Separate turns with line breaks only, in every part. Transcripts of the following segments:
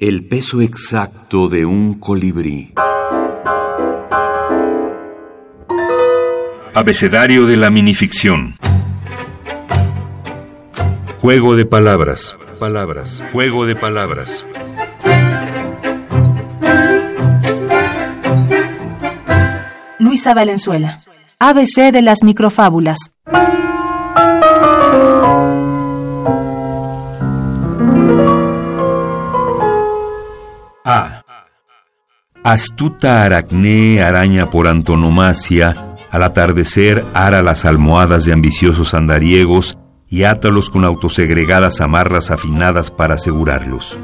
El peso exacto de un colibrí. Abecedario de la minificción. Juego de palabras. Palabras. Juego de palabras.
Luisa Valenzuela. ABC de las microfábulas.
Astuta aracné araña por antonomasia, al atardecer ara las almohadas de ambiciosos andariegos y átalos con autosegregadas amarras afinadas para asegurarlos.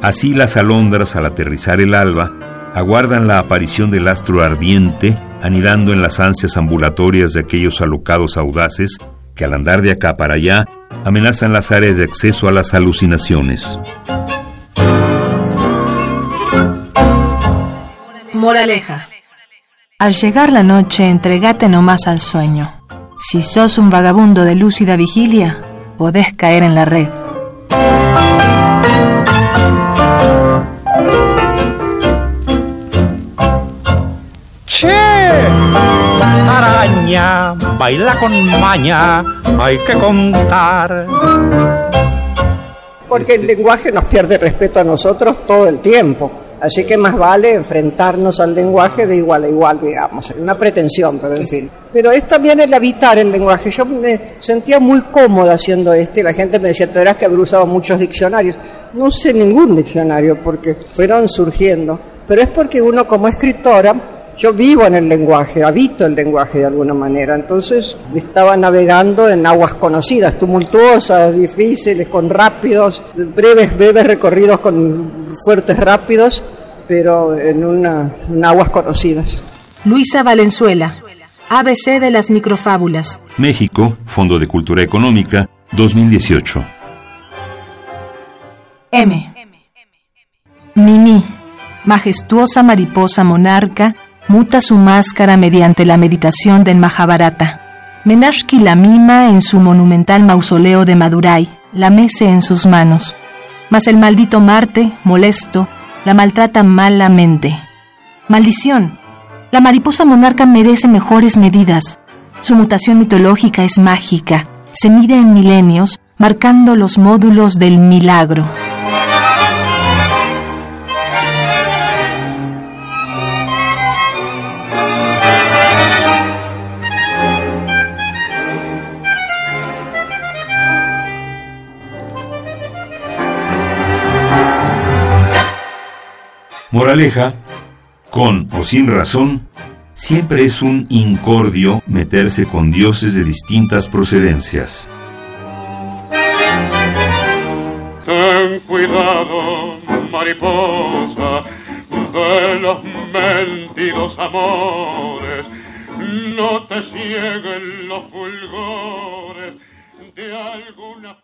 Así las alondras al aterrizar el alba aguardan la aparición del astro ardiente, anidando en las ansias ambulatorias de aquellos alocados audaces que al andar de acá para allá amenazan las áreas de acceso a las alucinaciones.
Moraleja. Al llegar la noche, entregate nomás al sueño. Si sos un vagabundo de lúcida vigilia, podés caer en la red.
Che, araña, baila con maña, hay que contar.
Porque el lenguaje nos pierde respeto a nosotros todo el tiempo. Así que más vale enfrentarnos al lenguaje de igual a igual, digamos. Una pretensión, pero en fin. Pero es también el habitar el lenguaje. Yo me sentía muy cómoda haciendo esto y la gente me decía, verás que haber usado muchos diccionarios. No sé ningún diccionario porque fueron surgiendo. Pero es porque uno como escritora yo vivo en el lenguaje, habito el lenguaje de alguna manera, entonces estaba navegando en aguas conocidas, tumultuosas, difíciles, con rápidos, breves, breves recorridos con fuertes rápidos, pero en, una, en aguas conocidas.
Luisa Valenzuela, ABC de las microfábulas.
México, Fondo de Cultura Económica, 2018.
M. Mimi, majestuosa mariposa monarca, muta su máscara mediante la meditación del Mahabharata. Menashki la mima en su monumental mausoleo de Madurai, la mece en sus manos. Mas el maldito Marte, molesto, la maltrata malamente. Maldición. La mariposa monarca merece mejores medidas. Su mutación mitológica es mágica. Se mide en milenios, marcando los módulos del milagro.
Moraleja, con o sin razón, siempre es un incordio meterse con dioses de distintas procedencias.
Ten cuidado, mariposa, de los mentidos amores, no te cieguen los fulgores de alguna